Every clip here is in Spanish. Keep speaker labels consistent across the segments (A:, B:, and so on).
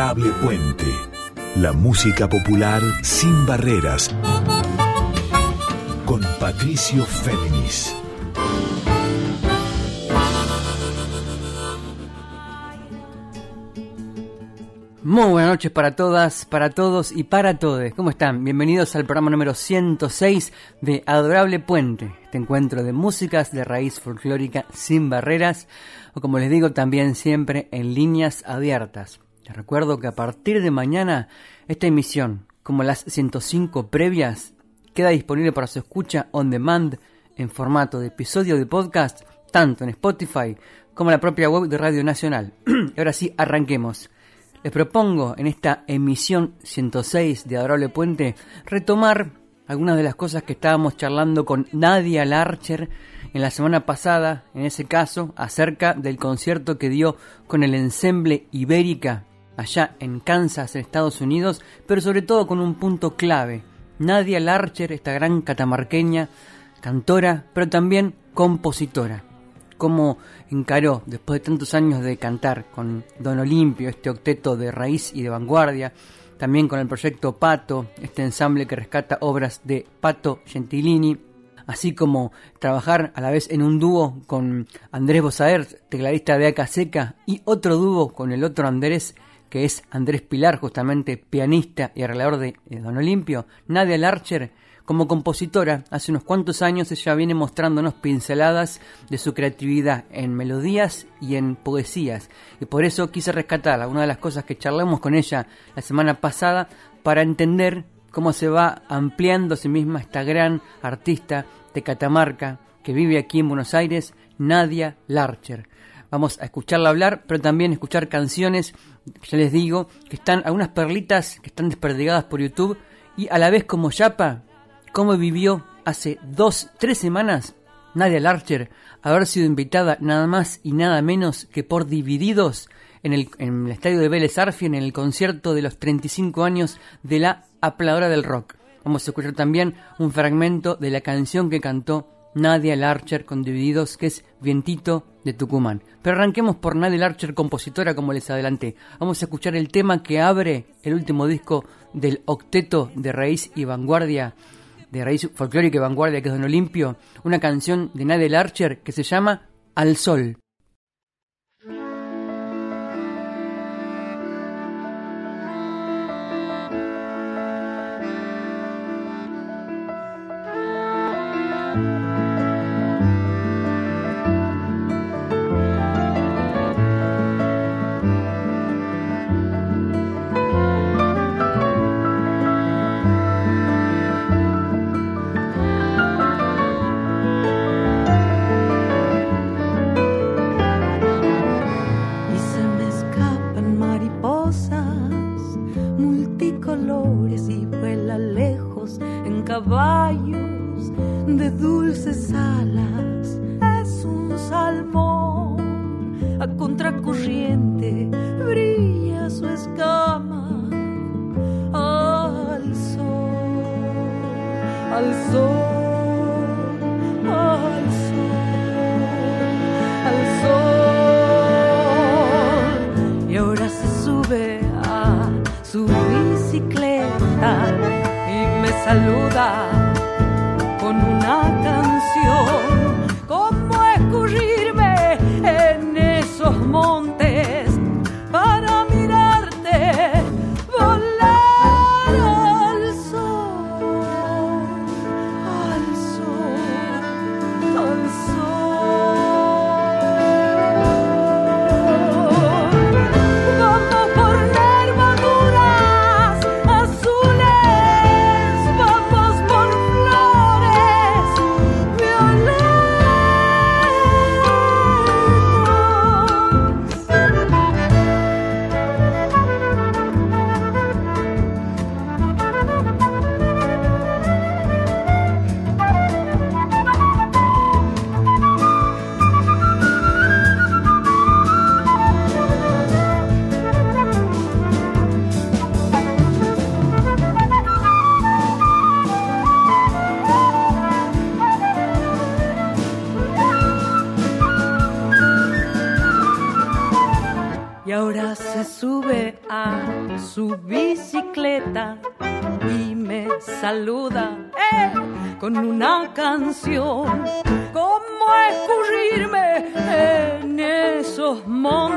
A: Adorable Puente. La música popular sin barreras. Con Patricio Féminis.
B: Muy buenas noches para todas, para todos y para todos. ¿Cómo están? Bienvenidos al programa número 106 de Adorable Puente, este encuentro de músicas de raíz folclórica sin barreras, o como les digo también siempre en líneas abiertas. Recuerdo que a partir de mañana esta emisión, como las 105 previas, queda disponible para su escucha on demand en formato de episodio de podcast, tanto en Spotify como en la propia web de Radio Nacional. y ahora sí, arranquemos. Les propongo en esta emisión 106 de Adorable Puente retomar algunas de las cosas que estábamos charlando con Nadia Larcher en la semana pasada, en ese caso, acerca del concierto que dio con el ensemble Ibérica allá en Kansas, en Estados Unidos, pero sobre todo con un punto clave. Nadia Larcher, esta gran catamarqueña, cantora, pero también compositora cómo encaró, después de tantos años de cantar con Don Olimpio, este octeto de raíz y de vanguardia, también con el proyecto Pato, este ensamble que rescata obras de Pato Gentilini, así como trabajar a la vez en un dúo con Andrés Bosaer, tecladista de Aca Seca, y otro dúo con el otro Andrés, que es Andrés Pilar, justamente pianista y arreglador de Don Olimpio, Nadia Larcher, como compositora, hace unos cuantos años ella viene mostrándonos pinceladas de su creatividad en melodías y en poesías. Y por eso quise rescatar una de las cosas que charlamos con ella la semana pasada para entender cómo se va ampliando a sí misma esta gran artista de Catamarca que vive aquí en Buenos Aires, Nadia Larcher. Vamos a escucharla hablar, pero también escuchar canciones, ya les digo, que están algunas perlitas que están desperdigadas por YouTube y a la vez como Yapa cómo vivió hace dos, tres semanas Nadia Larcher haber sido invitada nada más y nada menos que por Divididos en el, en el estadio de Vélez Arfield en el concierto de los 35 años de la apladora del rock. Vamos a escuchar también un fragmento de la canción que cantó Nadia Larcher con Divididos, que es Vientito de Tucumán. Pero arranquemos por Nadia Larcher, compositora, como les adelanté. Vamos a escuchar el tema que abre el último disco del octeto de raíz y vanguardia de raíz folclórica y vanguardia que es Don Olimpio, una canción de Nadel Archer que se llama Al Sol.
C: a contracorriente brilla su escama al sol, al sol, al sol, al sol. Y ahora se sube a su bicicleta y me saluda con una canción. Saluda eh, con una canción. ¿Cómo escurrirme en esos montes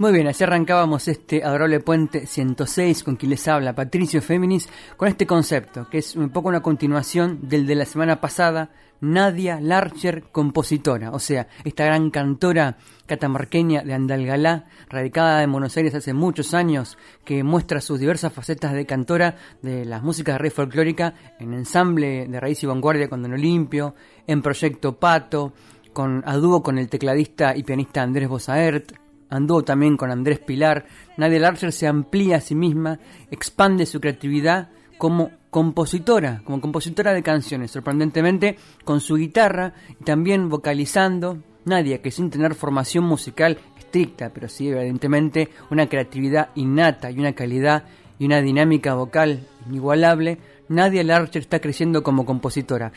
B: Muy bien, así arrancábamos este adorable puente 106 con quien les habla Patricio Féminis con este concepto, que es un poco una continuación del de la semana pasada, Nadia Larcher, compositora, o sea, esta gran cantora catamarqueña de Andalgalá, radicada en Buenos Aires hace muchos años, que muestra sus diversas facetas de cantora de las músicas de red folclórica en ensamble de raíz y vanguardia con Don Olimpio, en proyecto Pato, con, a dúo con el tecladista y pianista Andrés Bosaert, anduvo también con Andrés Pilar. Nadia Larcher se amplía a sí misma, expande su creatividad como compositora, como compositora de canciones, sorprendentemente con su guitarra y también vocalizando. Nadia, que sin tener formación musical estricta, pero sí evidentemente una creatividad innata y una calidad y una dinámica vocal inigualable, Nadia Larcher está creciendo como compositora.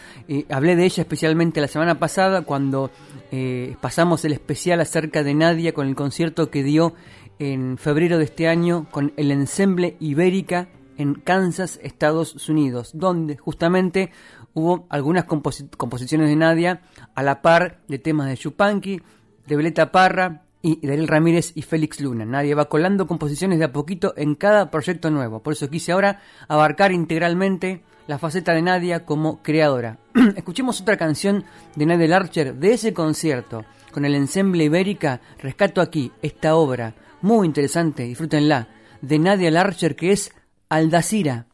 B: Hablé de ella especialmente la semana pasada cuando eh, pasamos el especial acerca de Nadia con el concierto que dio en febrero de este año con el ensemble Ibérica en Kansas, Estados Unidos, donde justamente hubo algunas composi composiciones de Nadia a la par de temas de Chupanqui, de Violeta Parra y Daryl Ramírez y Félix Luna. Nadie va colando composiciones de a poquito en cada proyecto nuevo. Por eso quise ahora abarcar integralmente la faceta de Nadia como creadora. Escuchemos otra canción de Nadia Larcher de ese concierto con el ensemble Ibérica. Rescato aquí esta obra muy interesante, disfrútenla, de Nadia Larcher que es Aldacira.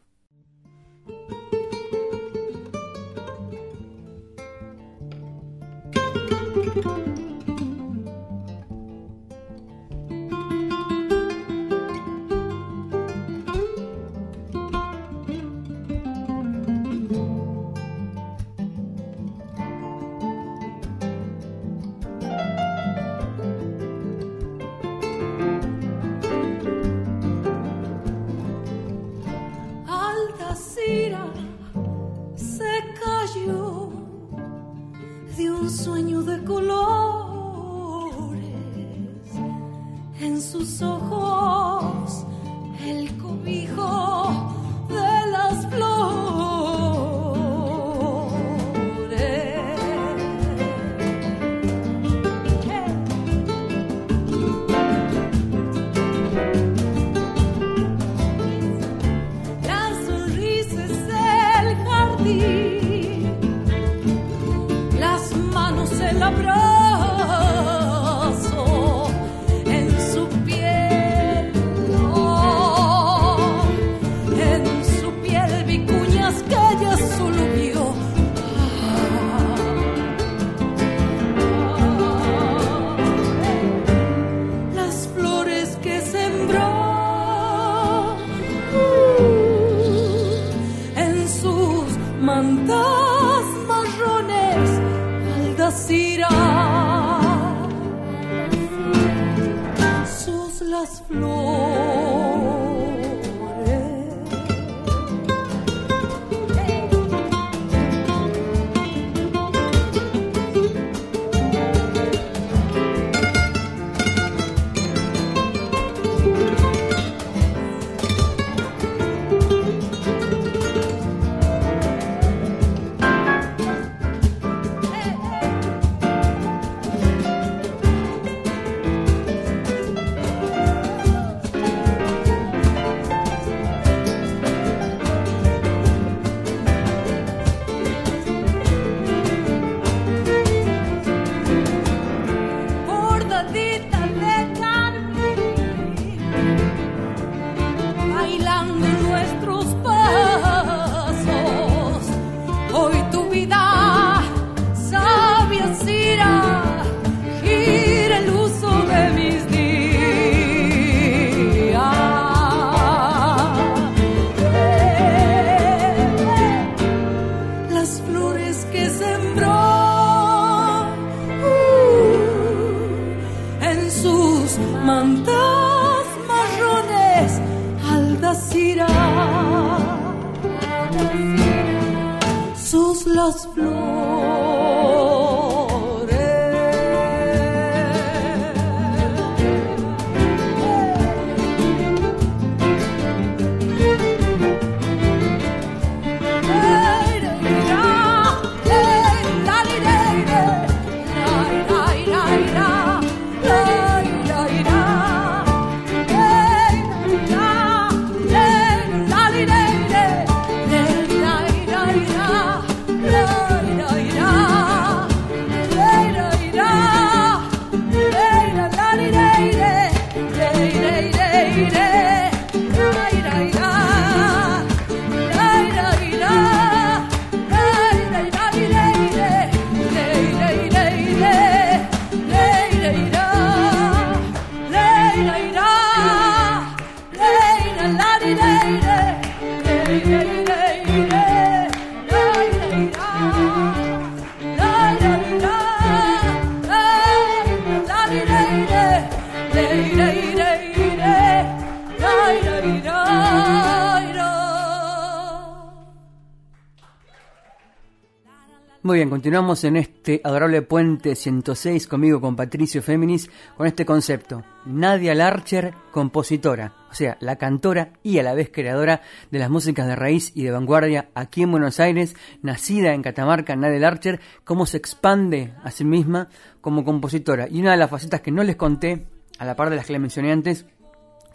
B: Bien, continuamos en este adorable puente 106 conmigo con Patricio Féminis con este concepto. Nadia Larcher, compositora, o sea, la cantora y a la vez creadora de las músicas de raíz y de vanguardia aquí en Buenos Aires, nacida en Catamarca, Nadia Larcher, cómo se expande a sí misma como compositora. Y una de las facetas que no les conté, a la par de las que le mencioné antes,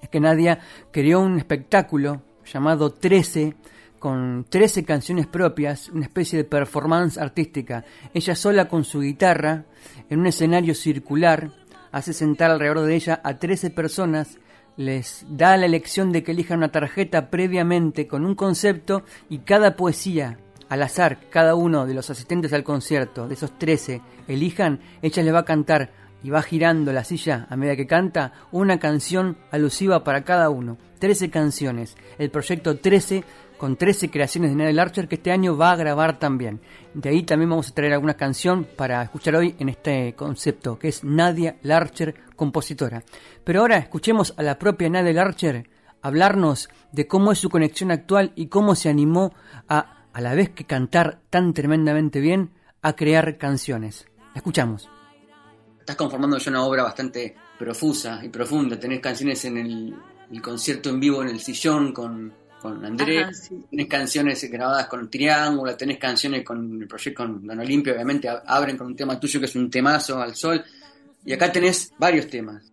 B: es que Nadia creó un espectáculo llamado 13 con 13 canciones propias, una especie de performance artística. Ella sola con su guitarra, en un escenario circular, hace sentar alrededor de ella a 13 personas, les da la elección de que elijan una tarjeta previamente con un concepto y cada poesía, al azar, cada uno de los asistentes al concierto, de esos 13, elijan, ella les va a cantar y va girando la silla a medida que canta una canción alusiva para cada uno. 13 canciones. El proyecto 13 con 13 creaciones de Nadia Larcher que este año va a grabar también. De ahí también vamos a traer alguna canción para escuchar hoy en este concepto, que es Nadia Larcher, compositora. Pero ahora escuchemos a la propia Nadia Larcher hablarnos de cómo es su conexión actual y cómo se animó a, a la vez que cantar tan tremendamente bien, a crear canciones. La escuchamos. Estás conformando ya una obra bastante profusa y profunda. Tenés canciones en el concierto en vivo en el sillón con con Andrés,
D: Ajá, sí.
B: tenés canciones grabadas con Triángulo, tenés canciones con el proyecto con Don Olimpio, obviamente abren con un tema tuyo que es un temazo al sol, y acá tenés varios temas.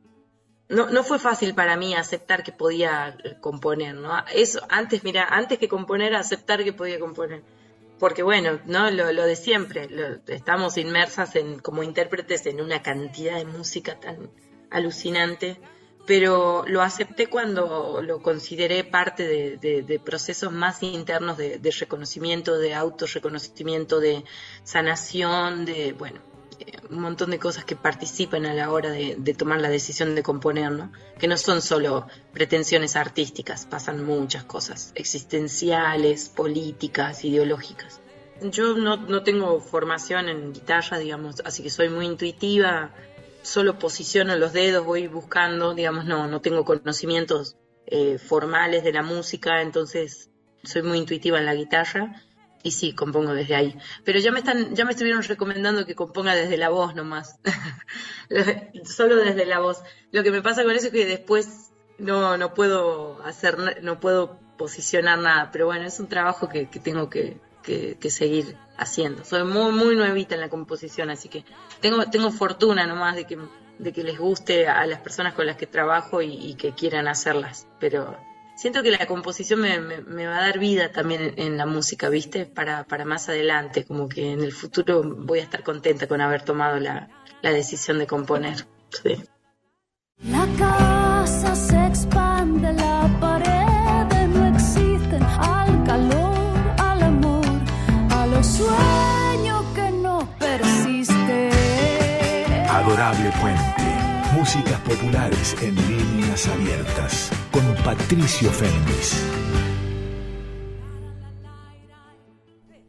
D: No, no fue fácil para mí aceptar que podía componer, ¿no? Eso, antes, mira, antes que componer, aceptar que podía componer. Porque bueno, ¿no? Lo, lo de siempre, lo- estamos inmersas en, como intérpretes en una cantidad de música tan alucinante, pero lo acepté cuando lo consideré parte de, procesos más internos de, de reconocimiento, de autorreconocimiento, de sanación, de, bueno, eh, un montón de cosas que participan a la hora de, de tomar la decisión de componer, ¿no? Que no son solo pretensiones artísticas, pasan muchas cosas existenciales, políticas, ideológicas. Yo no, no tengo formación en guitarra, digamos, así que soy muy intuitiva solo posiciono los dedos, voy buscando, digamos, no, no tengo conocimientos eh, formales de la música, entonces soy muy intuitiva en la guitarra y sí, compongo desde ahí. Pero ya me están, ya me estuvieron recomendando que componga desde la voz nomás. Solo desde la voz. Lo que me pasa con eso es que después no, no puedo hacer, no puedo posicionar nada. Pero bueno, es un trabajo que, tengo que, seguir haciendo. Soy muy, muy nuevita en la composición, así que tengo, tengo fortuna nomás de que, de que les guste a las personas con las que trabajo y, que quieran hacerlas. Pero siento que la composición me, va a dar vida también en, la música, ¿viste? Para, para, más adelante, como que en el futuro voy a estar contenta con haber tomado la, la decisión de componer.
C: La casa se expande,
A: Adorable Puente. Músicas populares en líneas abiertas con Patricio Fernández.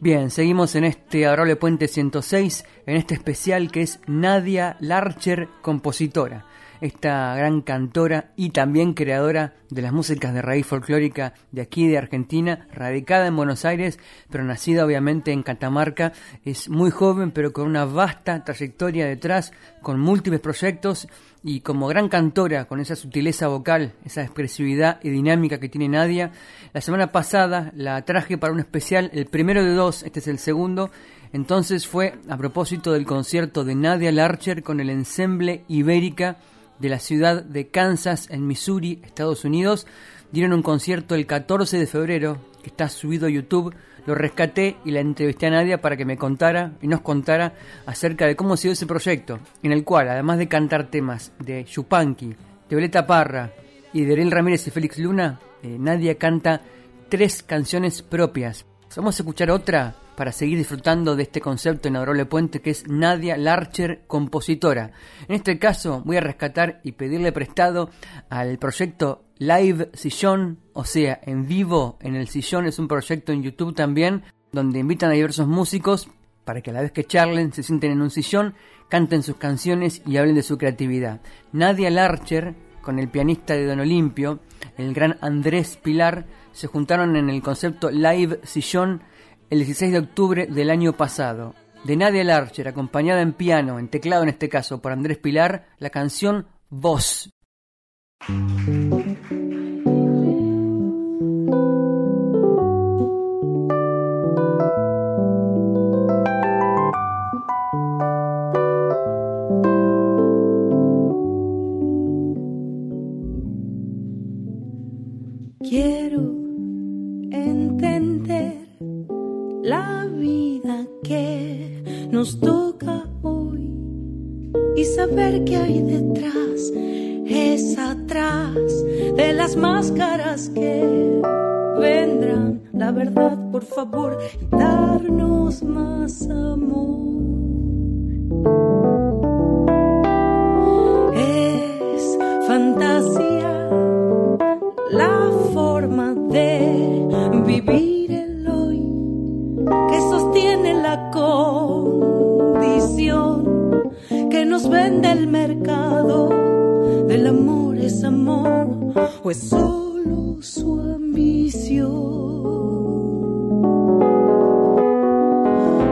B: Bien, seguimos en este Adorable Puente 106, en este especial que es Nadia Larcher, compositora esta gran cantora y también creadora de las músicas de raíz folclórica de aquí de Argentina, radicada en Buenos Aires, pero nacida obviamente en Catamarca. Es muy joven, pero con una vasta trayectoria detrás, con múltiples proyectos y como gran cantora, con esa sutileza vocal, esa expresividad y dinámica que tiene Nadia. La semana pasada la traje para un especial, el primero de dos, este es el segundo. Entonces fue a propósito del concierto de Nadia Larcher con el ensemble Ibérica de la ciudad de Kansas, en Missouri, Estados Unidos. Dieron un concierto el 14 de febrero, que está subido a YouTube. Lo rescaté y la entrevisté a Nadia para que me contara y nos contara acerca de cómo se dio ese proyecto, en el cual, además de cantar temas de Chupanqui, de Violeta Parra y de Ariel Ramírez y Félix Luna, eh, Nadia canta tres canciones propias. Vamos a escuchar otra para seguir disfrutando de este concepto en Adorable Puente que es Nadia Larcher, compositora. En este caso voy a rescatar y pedirle prestado al proyecto Live Sillón, o sea, en vivo en el sillón, es un proyecto en YouTube también, donde invitan a diversos músicos para que a la vez que charlen se sienten en un sillón, canten sus canciones y hablen de su creatividad. Nadia Larcher, con el pianista de Don Olimpio, el gran Andrés Pilar, se juntaron en el concepto Live Sillón el 16 de octubre del año pasado. De Nadia Larcher, acompañada en piano, en teclado en este caso, por Andrés Pilar, la canción Voz.
C: Nos toca hoy y saber que hay detrás es atrás de las máscaras que vendrán. La verdad, por favor, darnos más amor. Es fantasía la forma de vivir la que nos vende el mercado del amor es amor o es solo su ambición.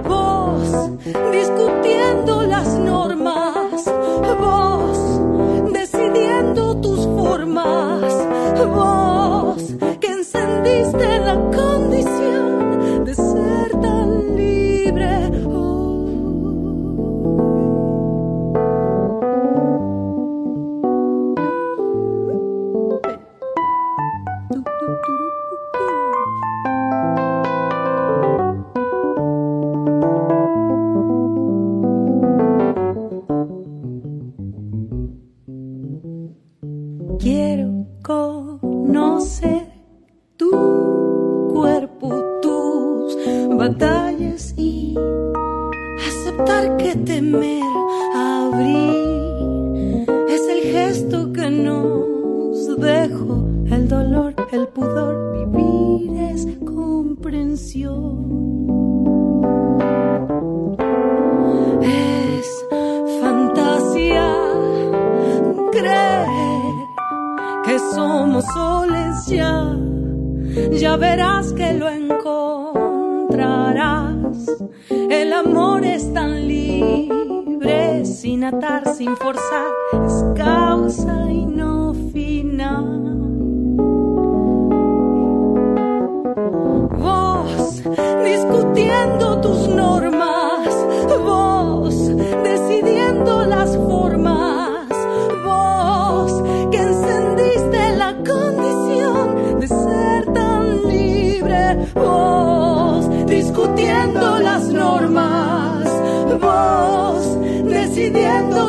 C: Vos discutiendo las normas,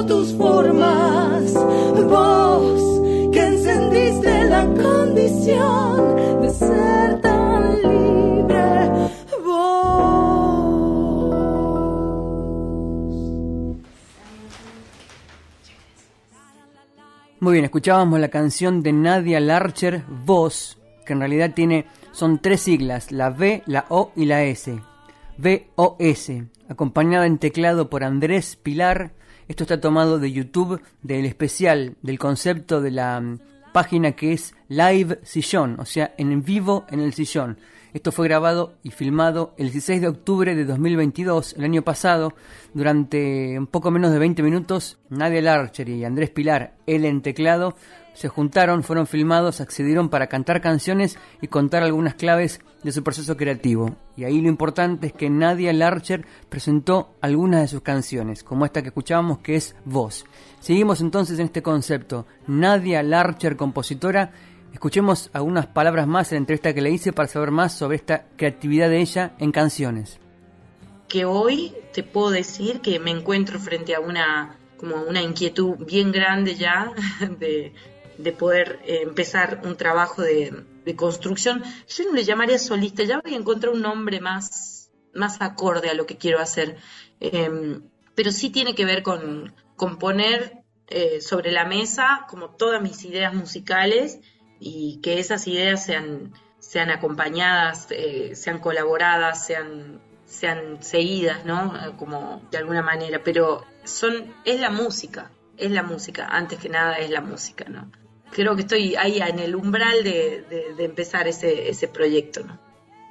C: tus formas, vos que encendiste la condición de ser tan libre, vos.
B: Muy bien, escuchábamos la canción de Nadia Larcher, Voz, que en realidad tiene, son tres siglas, la V, la O y la S. V-O-S, acompañada en teclado por Andrés Pilar. Esto está tomado de YouTube, del especial, del concepto de la mm, página que es Live Sillón, o sea, en vivo en el sillón. Esto fue grabado y filmado el 16 de octubre de 2022, el año pasado, durante un poco menos de 20 minutos. Nadia Larcher y Andrés Pilar, él en teclado, se juntaron, fueron filmados, accedieron para cantar canciones y contar algunas claves de su proceso creativo. Y ahí lo importante es que Nadia Larcher presentó algunas de sus canciones, como esta que escuchábamos que es Voz. Seguimos entonces en este concepto. Nadia Larcher, compositora, Escuchemos algunas palabras más en la entrevista que le hice para saber más sobre esta creatividad de ella en canciones.
D: que hoy te puedo decir que me encuentro frente a una como una inquietud bien grande ya de, de poder eh, empezar un trabajo de, construcción. Yo no le llamaría solista, ya voy a encontrar un nombre más, más acorde a lo que quiero hacer. Eh, pero sí tiene que ver con, con poner eh, sobre la mesa como todas mis ideas musicales y que esas ideas sean, sean acompañadas, eh, sean colaboradas, sean, sean seguidas, ¿no? Como de alguna manera, pero son, es la música, es la música, antes que nada es la música, ¿no? Creo que estoy ahí en el umbral de, empezar ese, ese proyecto.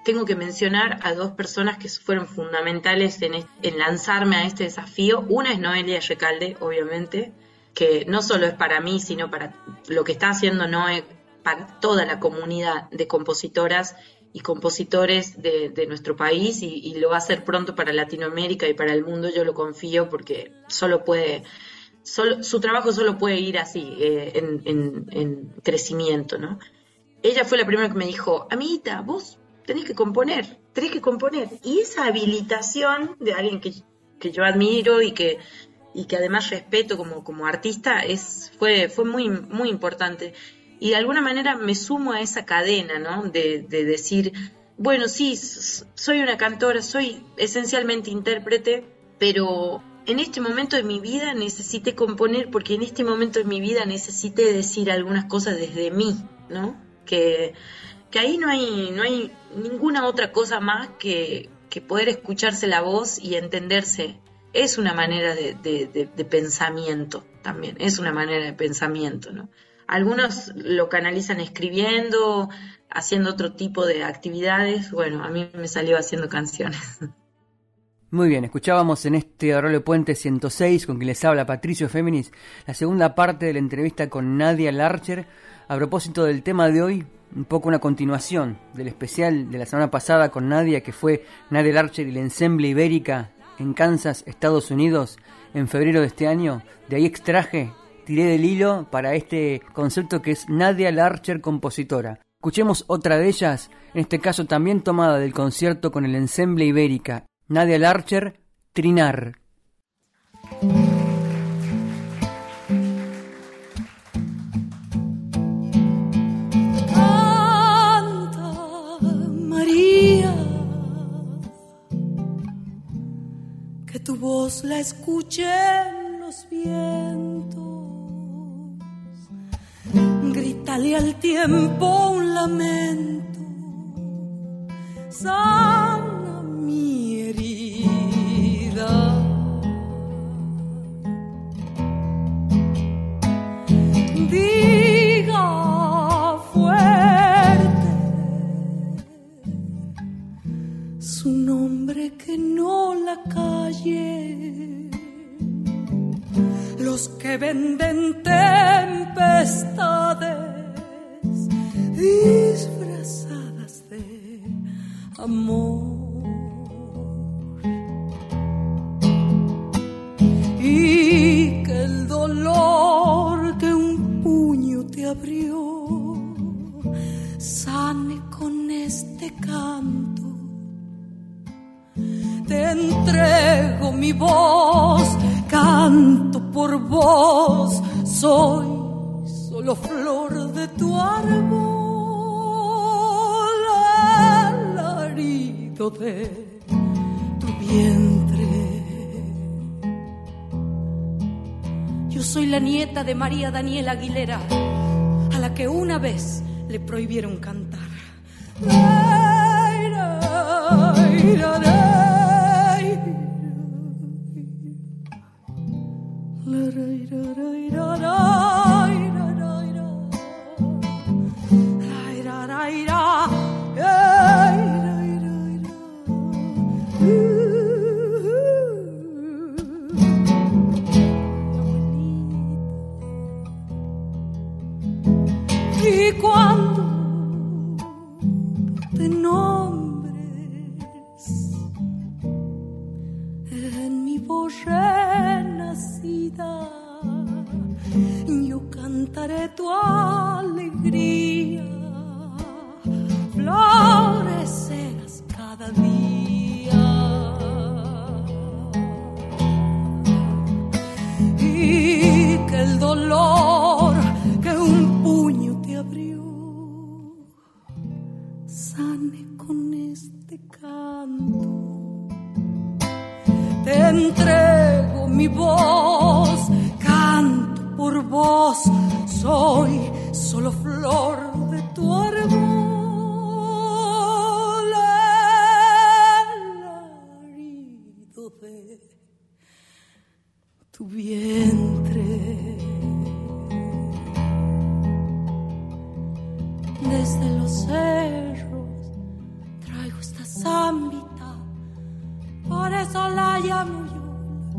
D: Tengo que mencionar a dos personas que fueron fundamentales en, lanzarme a este desafío. Una es Noelia Recalde, obviamente, que no solo es para mí, sino para lo que está haciendo Noé, para toda la comunidad de compositoras y compositores de, nuestro país y lo va a hacer pronto para Latinoamérica y para el mundo, yo lo confío porque solo puede, su trabajo solo puede ir así, eh, en, en- en crecimiento, ¿no? Ella fue la primera que me dijo, amiguita, vos tenés que componer, tenés que componer. Y esa habilitación de alguien que, que yo admiro y que, y que además respeto como, como artista es, fue, fue muy, muy importante. Y de alguna manera me sumo a esa cadena, ¿no? De, de decir, bueno, sí, soy una cantora, soy esencialmente intérprete, pero en este momento de mi vida necesité componer porque en este momento de mi vida necesité decir algunas cosas desde mí, ¿no? Que, que ahí no hay, no hay ninguna otra cosa más que, que poder escucharse la voz y entenderse. Es una manera de, de- de- de pensamiento también, es una manera de pensamiento, ¿no? Algunos lo canalizan escribiendo, haciendo otro tipo de actividades. Bueno, a mí me salió haciendo canciones.
B: Muy bien, escuchábamos en este Arroyo Puente 106 con quien les habla Patricio Féminis la segunda parte de la entrevista con Nadia Larcher a propósito del tema de hoy, un poco una continuación del especial de la semana pasada con Nadia que fue Nadia Larcher y la Ensemble Ibérica en Kansas, Estados Unidos, en febrero de este año. De ahí extraje, tiré del hilo para este concepto que es Nadia Larcher compositora. Escuchemos otra de ellas, en este caso también tomada del concierto con el Ensemble Ibérica, Nadia Larcher, Trinar.
C: Canta, María, que tu voz la escuchen los vientos. Grítale al tiempo un lamento, Los que venden tempestades disfrazadas de amor. Y que el dolor de un puño te abrió, sane con este canto te entrego mi voz, canto por vos, soy solo flor de tu árbol, alarido de tu vientre. Yo soy la nieta de María Daniela Aguilera, a la que una vez le prohibieron cantar.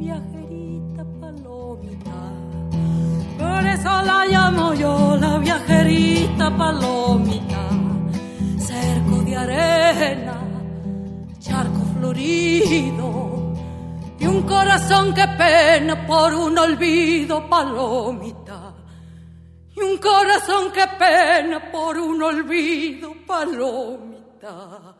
C: Viajerita palomita. Por eso la llamo yo la viajerita palomita. Cerco de arena, charco florido y un corazón que pena por un olvido palomita. Y un corazón que pena por un olvido palomita.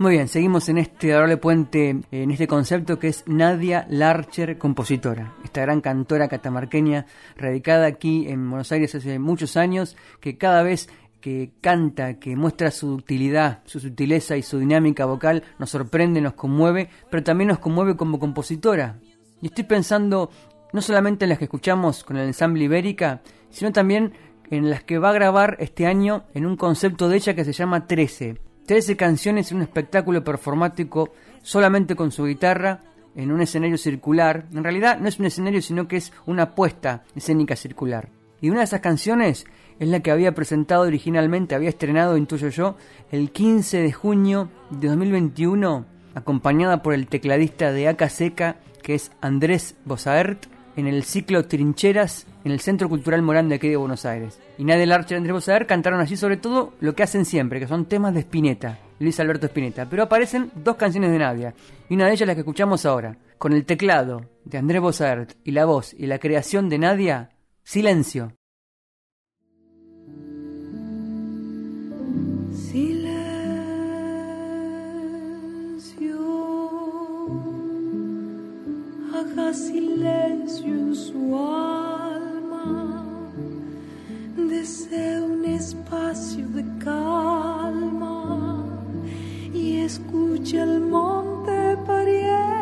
B: Muy bien, seguimos en este adorable puente, en este concepto que es Nadia Larcher, compositora. Esta gran cantora catamarqueña, radicada aquí en Buenos Aires hace muchos años, que cada vez que canta, que muestra su utilidad, su sutileza y su dinámica vocal, nos sorprende, nos conmueve, pero también nos conmueve como compositora. Y estoy pensando no solamente en las que escuchamos con el ensamble Ibérica, sino también en las que va a grabar este año en un concepto de ella que se llama 13. 13 canciones en un espectáculo performático solamente con su guitarra en un escenario circular. En realidad no es un escenario, sino que es una puesta escénica circular. Y una de esas canciones es la que había presentado originalmente, había estrenado, intuyo yo, el 15 de junio de 2021, acompañada por el tecladista de Aca Seca, que es Andrés Bosaert, en el ciclo Trincheras en el Centro Cultural Morán de aquí de Buenos Aires. Y Nadia Larcher y Andrés Bosaert cantaron allí sobre todo lo que hacen siempre, que son temas de Spinetta, Luis Alberto Spinetta. Pero aparecen dos canciones de Nadia, y una de ellas la que escuchamos ahora, con el teclado de Andrés Bosaert y la voz y la creación de Nadia, Silencio.
C: Silencio, haga silencio en su desea un espacio de calma y escucha el monte pariendo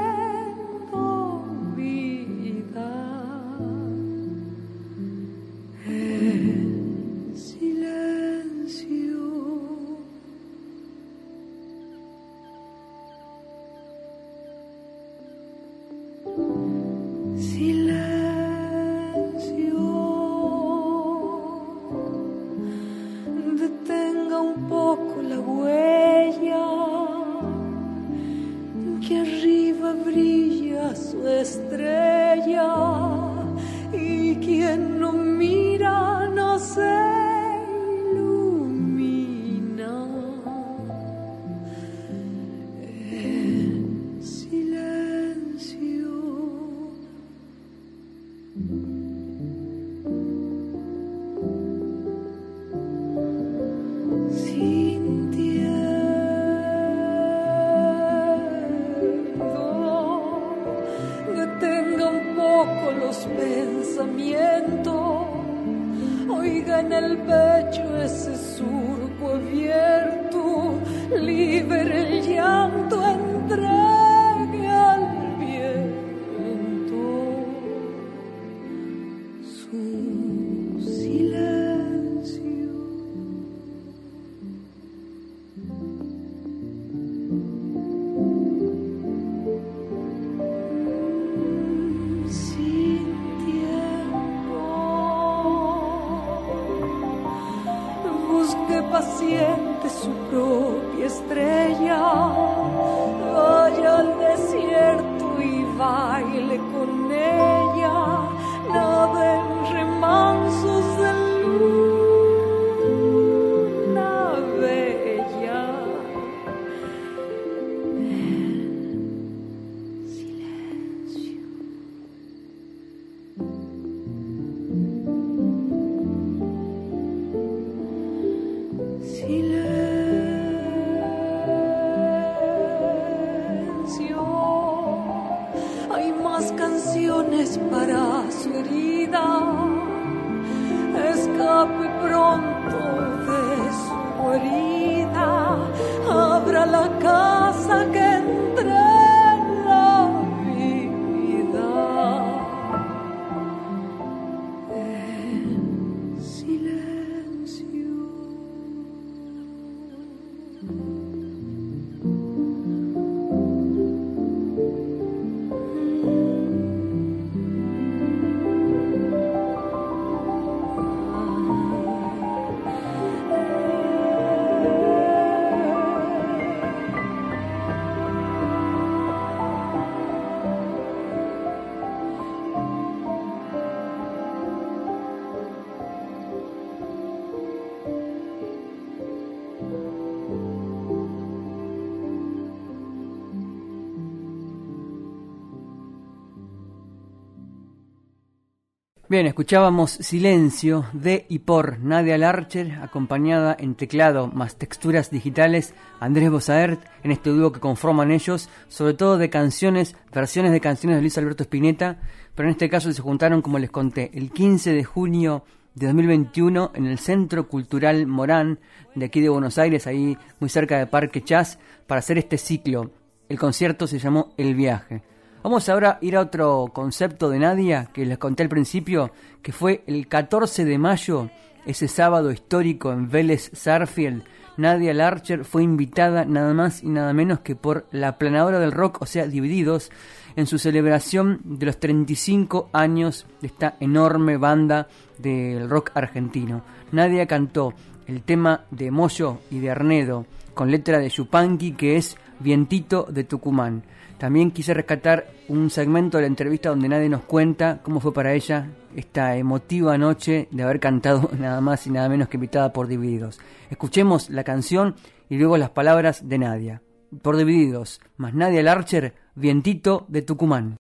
C: los pensamientos. Oiga en el pecho ese surco abierto, libre el llanto entre.
B: Bien, escuchábamos Silencio de y por Nadia Larcher, acompañada en teclado más texturas digitales Andrés Bosaert, en este dúo que conforman ellos, sobre todo de canciones, versiones de canciones de Luis Alberto Spinetta, pero en este caso se juntaron, como les conté, el 15 de junio de 2021 en el Centro Cultural Morán de aquí de Buenos Aires, ahí muy cerca de Parque Chas, para hacer este ciclo. El concierto se llamó El Viaje. Vamos ahora a ir a otro concepto de Nadia que les conté al principio, que fue el 14 de mayo, ese sábado histórico en Vélez Sarfield. Nadia Larcher fue invitada nada más y nada menos que por la planadora del rock, o sea, Divididos, en su celebración de los 35 años de esta enorme banda del rock argentino. Nadia cantó el tema de Moyo y de Arnedo, con letra de Yupanqui, que es Vientito de Tucumán. También quise rescatar un segmento de la entrevista donde nadie nos cuenta cómo fue para ella esta emotiva noche de haber cantado nada más y nada menos que invitada por Divididos. Escuchemos la canción y luego las palabras de Nadia. Por Divididos, más Nadia Larcher, Vientito de Tucumán.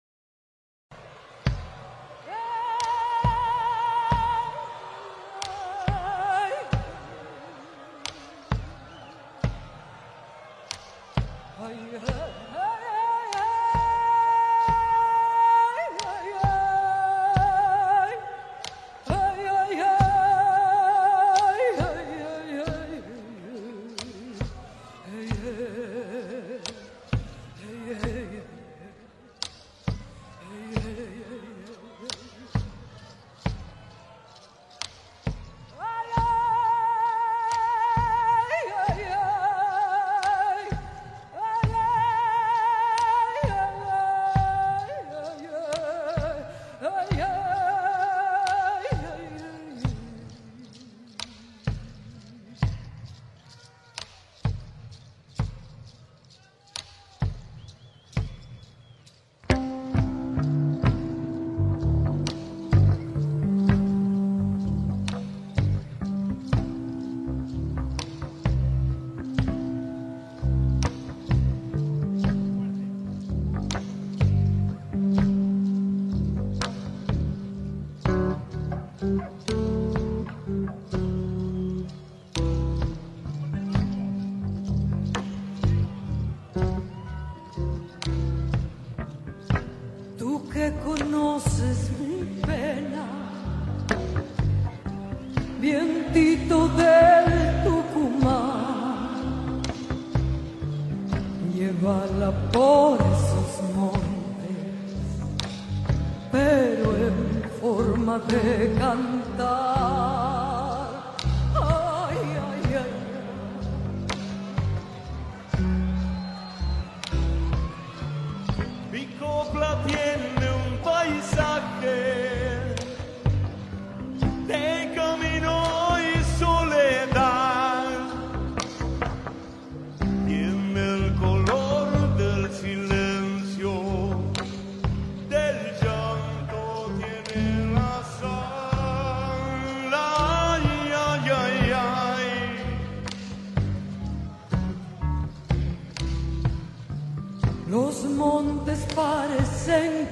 C: Forma de cantar.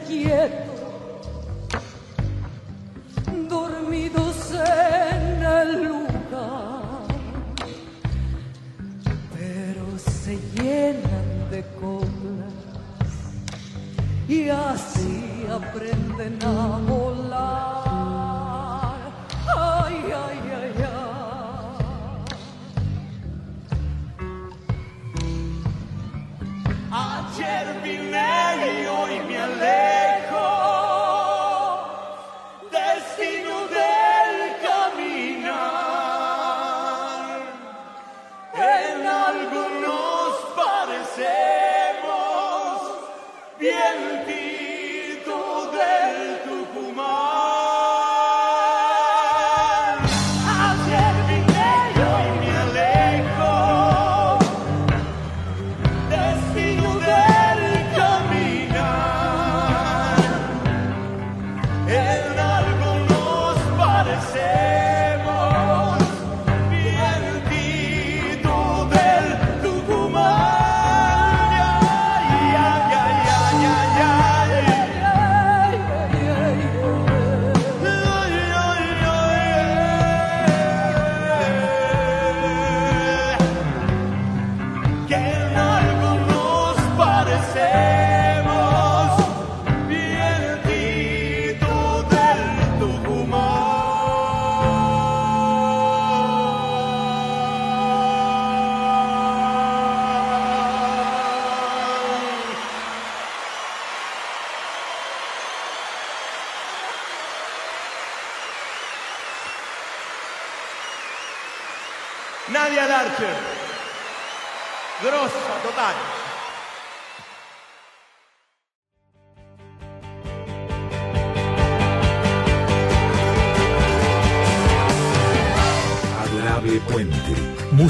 C: Quietos, dormidos en el lugar, pero se llenan de coplas y así aprenden a volar.
E: En algo nos parecemos,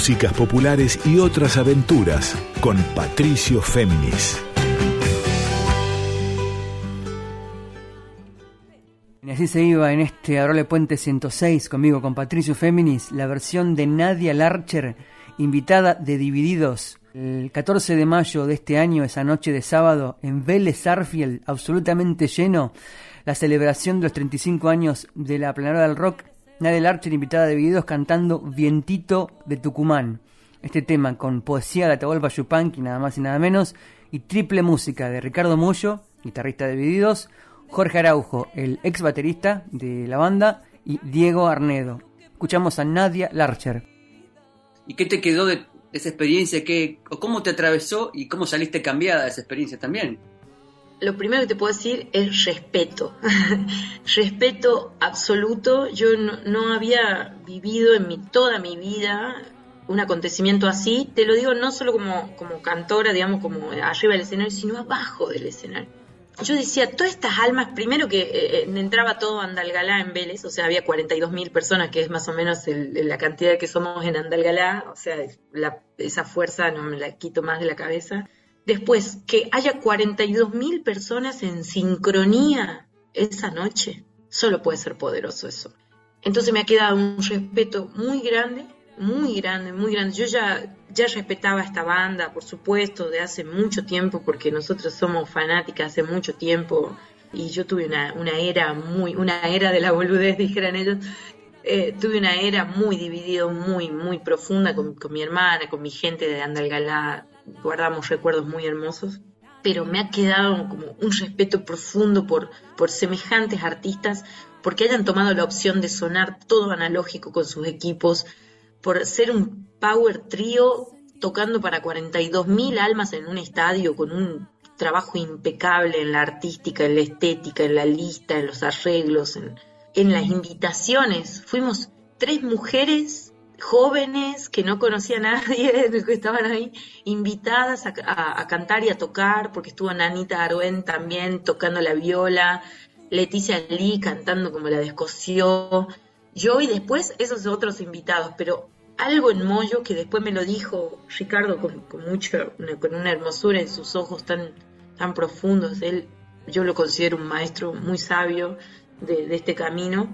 A: Músicas populares y otras aventuras con Patricio Féminis.
B: Y así se iba en este Adorable Puente 106 conmigo, con Patricio Féminis, la versión de Nadia Larcher, invitada de Divididos. El 14 de mayo de este año, esa noche de sábado, en Vélez Sarfield, absolutamente lleno, la celebración de los 35 años de la Planadora del Rock, Nadia Larcher invitada de Divididos cantando Vientito de Tucumán. Este tema con poesía de Atahualpa Yupanqui, nada más y nada menos, y triple música de Ricardo Mullo, guitarrista de Divididos, Jorge Araujo, el ex baterista de la banda, y Diego Arnedo. Escuchamos a Nadia Larcher. ¿Y qué te quedó de esa experiencia? ¿Qué, ¿Cómo te atravesó y cómo saliste cambiada de esa experiencia también?
D: Lo primero que te puedo decir es respeto. respeto absoluto. Yo no, había vivido en mi, toda mi vida un acontecimiento así. Te lo digo no solo como, cantora, digamos, como arriba del escenario, sino abajo del escenario. Yo decía, todas estas almas, primero que eh, eh, entraba todo Andalgalá en Vélez, o sea, había 42 mil personas, que es más o menos el- la cantidad que somos en Andalgalá, o sea, la- esa fuerza no me la quito más de la cabeza. Después, que haya 42 mil personas en sincronía esa noche, solo puede ser poderoso eso. Entonces me ha quedado un respeto muy grande, muy grande, muy grande. Yo ya, ya respetaba esta banda, por supuesto, de hace mucho tiempo, porque nosotros somos fanáticas hace mucho tiempo. Y yo tuve una, una era muy, una era de la boludez, dijeran ellos. Eh, tuve una era muy dividida, muy, muy profunda con, con mi hermana, con mi gente de Andalgalá. Guardamos recuerdos muy hermosos pero me ha quedado como un respeto profundo por, por semejantes artistas, porque hayan tomado la opción de sonar todo analógico con sus equipos, por ser un power trío tocando para 42.000 almas en un estadio con un trabajo impecable en la artística, en la estética, en la lista, en los arreglos, en las invitaciones. Fuimos tres mujeres jóvenes que no conocía a nadie, que estaban ahí invitadas a, cantar y a tocar, porque estuvo Nanita Arwen también tocando la viola, Leticia Lee cantando como la descoció, yo y después esos otros invitados, pero algo en Moyo que después me lo dijo Ricardo con, con una- con una hermosura en sus ojos tan, tan profundos, él, yo lo considero un maestro muy sabio de este camino,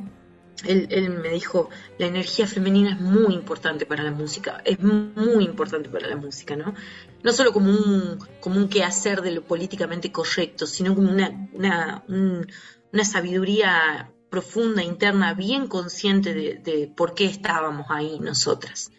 D: él, me dijo, la energía femenina es muy importante para la música, es muy importante para la música, ¿no? No solo como un, como un quehacer de lo políticamente correcto, sino como una, una, un- una sabiduría profunda, interna, bien consciente de, de por qué estábamos ahí nosotras.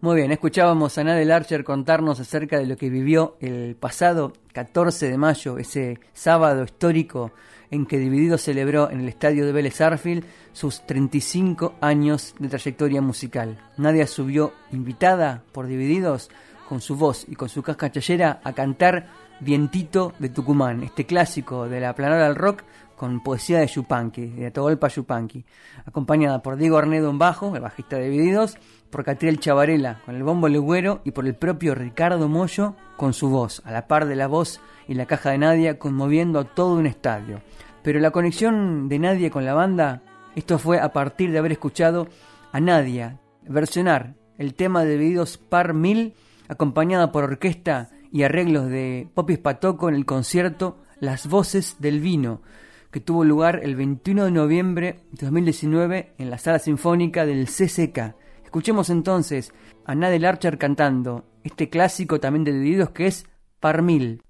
B: Muy bien, escuchábamos a Nadel Archer contarnos acerca de lo que vivió el pasado 14 de mayo, ese sábado histórico en que Dividido celebró en el estadio de Vélez Arfield sus 35 años de trayectoria musical. Nadia subió invitada por Divididos con su voz y con su casca chayera a cantar Vientito de Tucumán, este clásico de la planada del rock con poesía de Yupanqui, de Atahualpa Yupanqui, acompañada por Diego Arnedo en bajo, el bajista de Divididos, por Catriel Chavarela con el bombo legüero y por el propio Ricardo Mollo con su voz, a la par de la voz y la caja de Nadia conmoviendo a todo un estadio. Pero la conexión de Nadia con la banda, esto fue a partir de haber escuchado a Nadia versionar el tema de Divididos Par Mil, acompañada por orquesta y arreglos de Popis Patoco en el concierto Las Voces del Vino, que tuvo lugar el 21 de noviembre de 2019 en la sala sinfónica del CCK. Escuchemos entonces a Nadel Archer cantando este clásico también de Divididos que es Par Mil.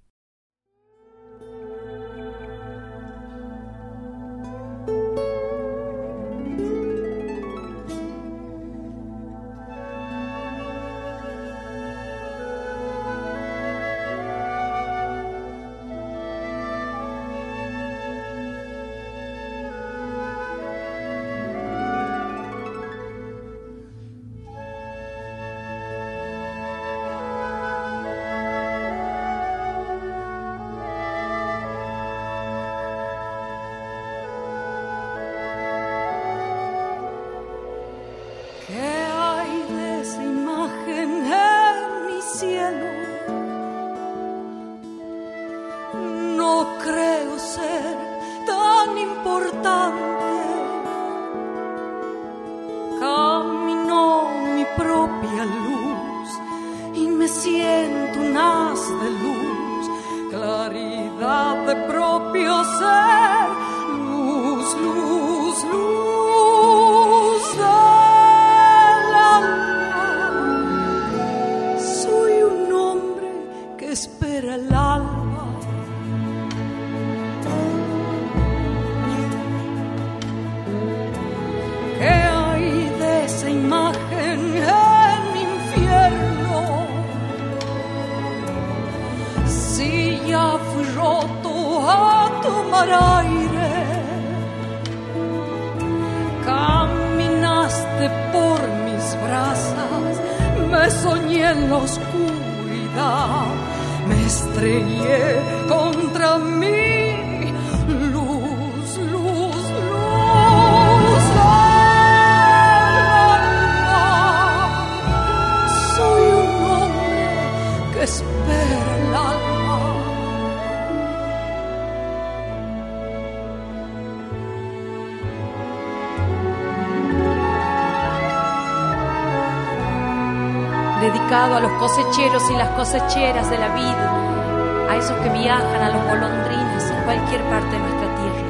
C: A
F: los cosecheros y las cosecheras de la vida, a esos que viajan a los golondrines en cualquier parte de nuestra tierra.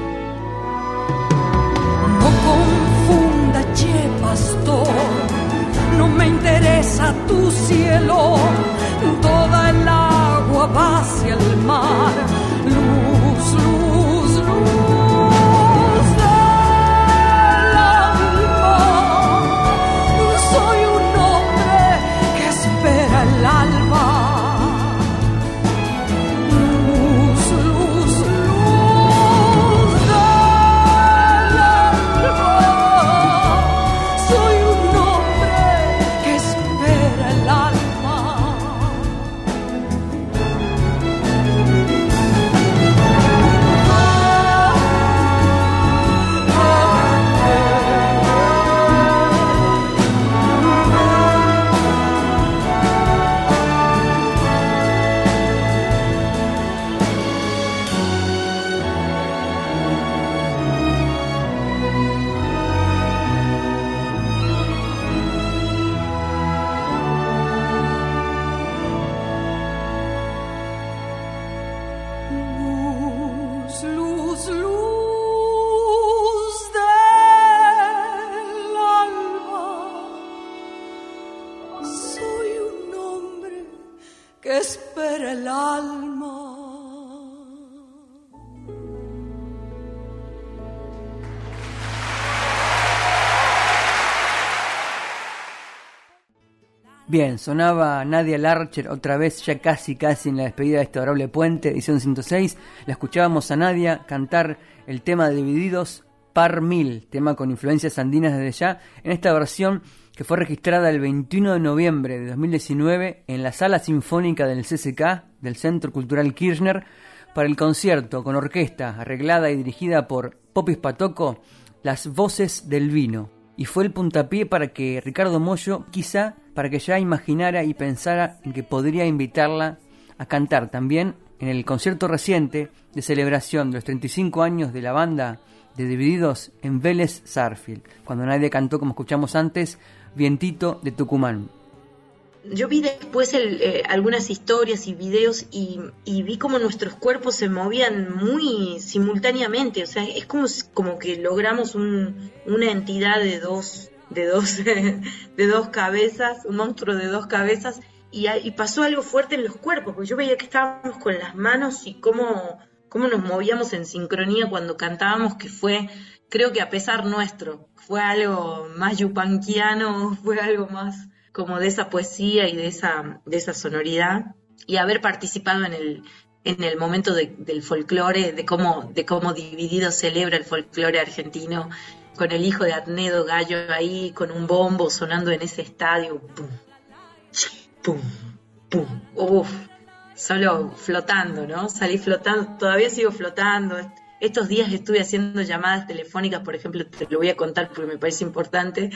C: No confunda, che pastor, no me interesa tu cielo, toda el agua va hacia el mar,
B: Bien, sonaba Nadia Larcher otra vez, ya casi casi en la despedida de este adorable puente, edición 106. La escuchábamos a Nadia cantar el tema de Divididos Par Mil, tema con influencias andinas desde ya, en esta versión que fue registrada el 21 de noviembre de 2019 en la Sala Sinfónica del CCK, del Centro Cultural Kirchner, para el concierto con orquesta arreglada y dirigida por Popis Patoco, Las Voces del Vino. Y fue el puntapié para que Ricardo Mollo, quizá para que ya imaginara y pensara en que podría invitarla a cantar también en el concierto reciente de celebración de los 35 años de la banda de Divididos en Vélez Sarfield, cuando nadie cantó, como escuchamos antes, Vientito de Tucumán.
D: Yo vi después eh, algunas historias y videos y, vi como nuestros cuerpos se movían muy simultáneamente, o sea, es como, como que logramos una entidad de dos, de dos, de dos cabezas, un monstruo de dos cabezas, y, y, pasó algo fuerte en los cuerpos, porque yo veía que estábamos con las manos y cómo, cómo nos movíamos en sincronía cuando cantábamos, que fue, creo que a pesar nuestro, fue algo más yupanquiano, fue algo más como de esa poesía y de esa, de esa sonoridad, y haber participado en el, en el momento del folclore, de cómo, de cómo dividido celebra el folclore argentino, con el hijo de Adnedo Gallo ahí, con un bombo sonando en ese estadio, pum, pum, pum, uf, solo flotando, ¿no? Salí flotando, todavía sigo flotando. Estos días estuve haciendo llamadas telefónicas, por ejemplo, te lo voy a contar porque me parece importante,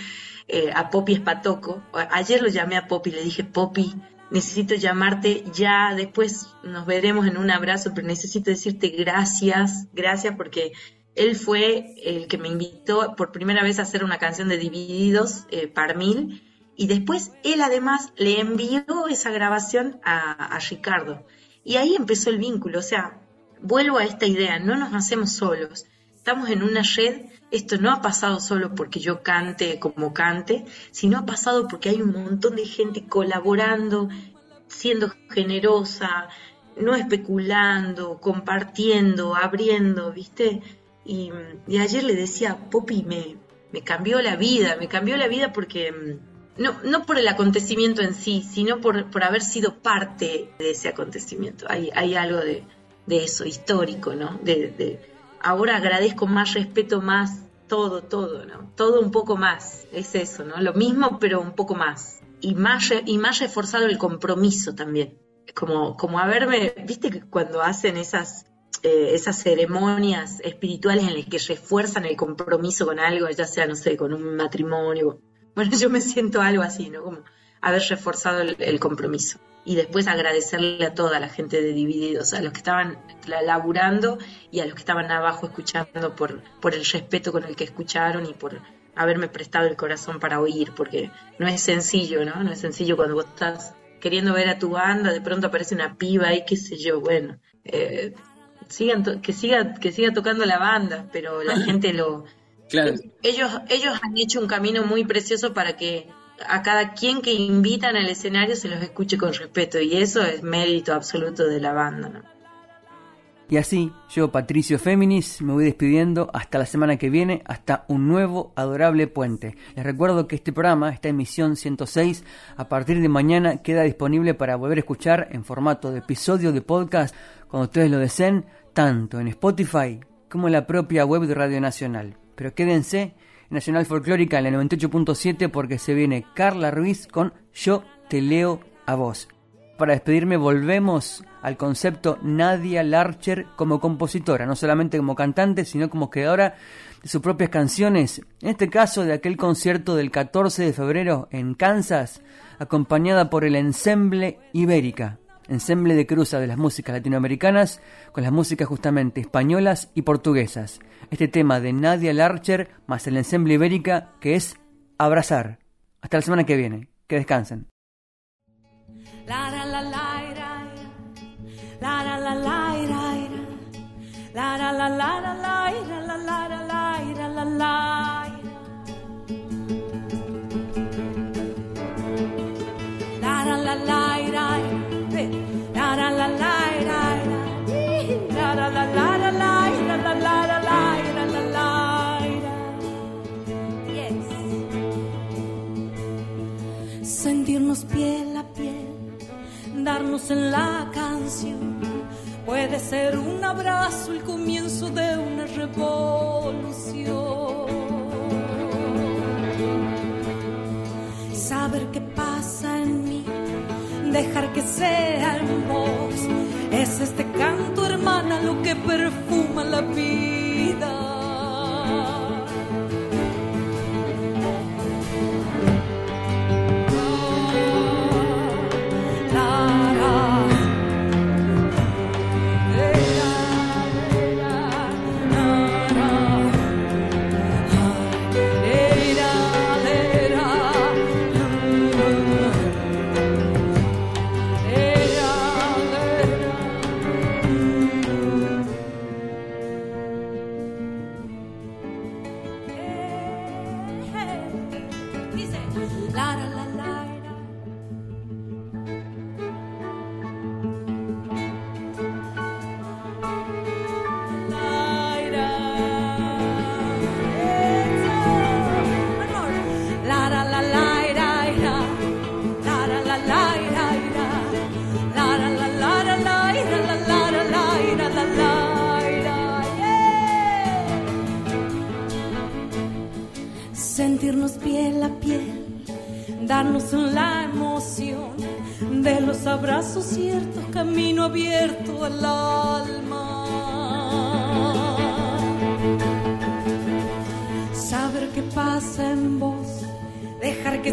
D: eh, a Popi Espatoco. Ayer lo llamé a Popi, le dije, Popi, necesito llamarte ya, después nos veremos en un abrazo, pero necesito decirte gracias, gracias porque él fue el que me invitó por primera vez a hacer una canción de Divididos, eh, par mil, y después él además le envió esa grabación a, Ricardo. Y ahí empezó el vínculo, o sea, vuelvo a esta idea, no nos hacemos solos, estamos en una red, esto no ha pasado solo porque yo cante como cante, sino ha pasado porque hay un montón de gente colaborando, siendo generosa, no especulando, compartiendo, abriendo, ¿viste? Y, ayer le decía, Poppy, me, me cambió la vida, me cambió la vida porque mm, no, no por el acontecimiento en sí, sino por, por haber sido parte de ese acontecimiento. Hay, hay algo de, eso, histórico, ¿no? De, ahora agradezco más, respeto más, todo, todo, ¿no? Todo un poco más, es eso, ¿no? Lo mismo, pero un poco más. Y más, y más reforzado el compromiso también. Como, como haberme, viste que cuando hacen esas, eh, esas ceremonias espirituales en las que refuerzan el compromiso con algo, ya sea, no sé, con un matrimonio, bueno, yo me siento algo así, ¿no? Como haber reforzado el, compromiso. Y después agradecerle a toda la gente de Divididos, a los que estaban laburando y a los que estaban abajo escuchando por, el respeto con el que escucharon y por haberme prestado el corazón para oír, porque no es sencillo, ¿no? No es sencillo cuando vos estás queriendo ver a tu banda, de pronto aparece una piba y qué sé yo, bueno, eh, sigan que siga que siga tocando la banda, pero la gente lo ellos, ellos han hecho un camino muy precioso para que a cada quien que invitan al escenario se los escuche con respeto y eso es mérito absoluto de la banda.
B: Y así, yo, Patricio Féminis, me voy despidiendo hasta la semana que viene, hasta un nuevo adorable puente. Les recuerdo que este programa, esta emisión 106, a partir de mañana queda disponible para volver a escuchar en formato de episodio de podcast cuando ustedes lo deseen, tanto en Spotify como en la propia web de Radio Nacional. Pero quédense en Nacional Folclórica en el 98.7 porque se viene Carla Ruiz con Yo te leo a vos. Para despedirme volvemos al concepto Nadia Larcher como compositora, no solamente como cantante, sino como creadora de sus propias canciones. En este caso de aquel concierto del 14 de febrero en Kansas, acompañada por el Ensemble Ibérica ensemble de cruza de las músicas latinoamericanas con las músicas justamente españolas y portuguesas. Este tema de Nadia Larcher más el ensemble ibérica que es Abrazar. Hasta la semana que viene. Que descansen.
C: Piel a piel, darnos en la canción. Puede ser un abrazo, el comienzo de una revolución. Saber qué pasa en mí, dejar que sea en vos. Es este canto, hermana, lo que perfuma la vida.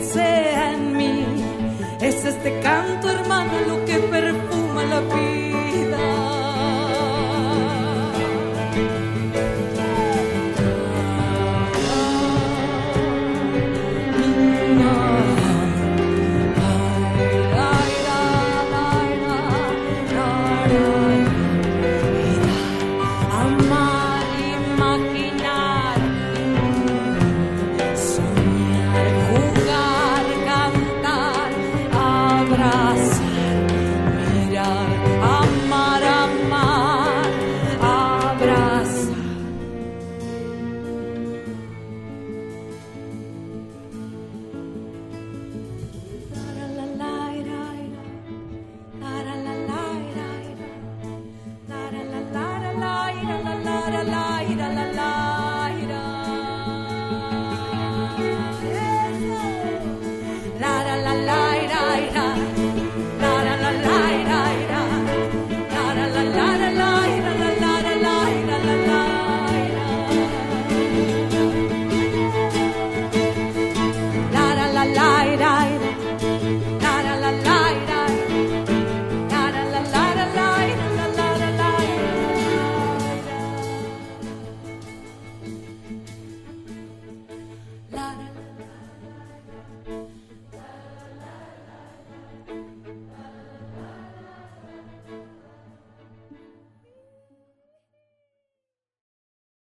C: Sea en mí, es este canto hermano lo que perfuma la vida.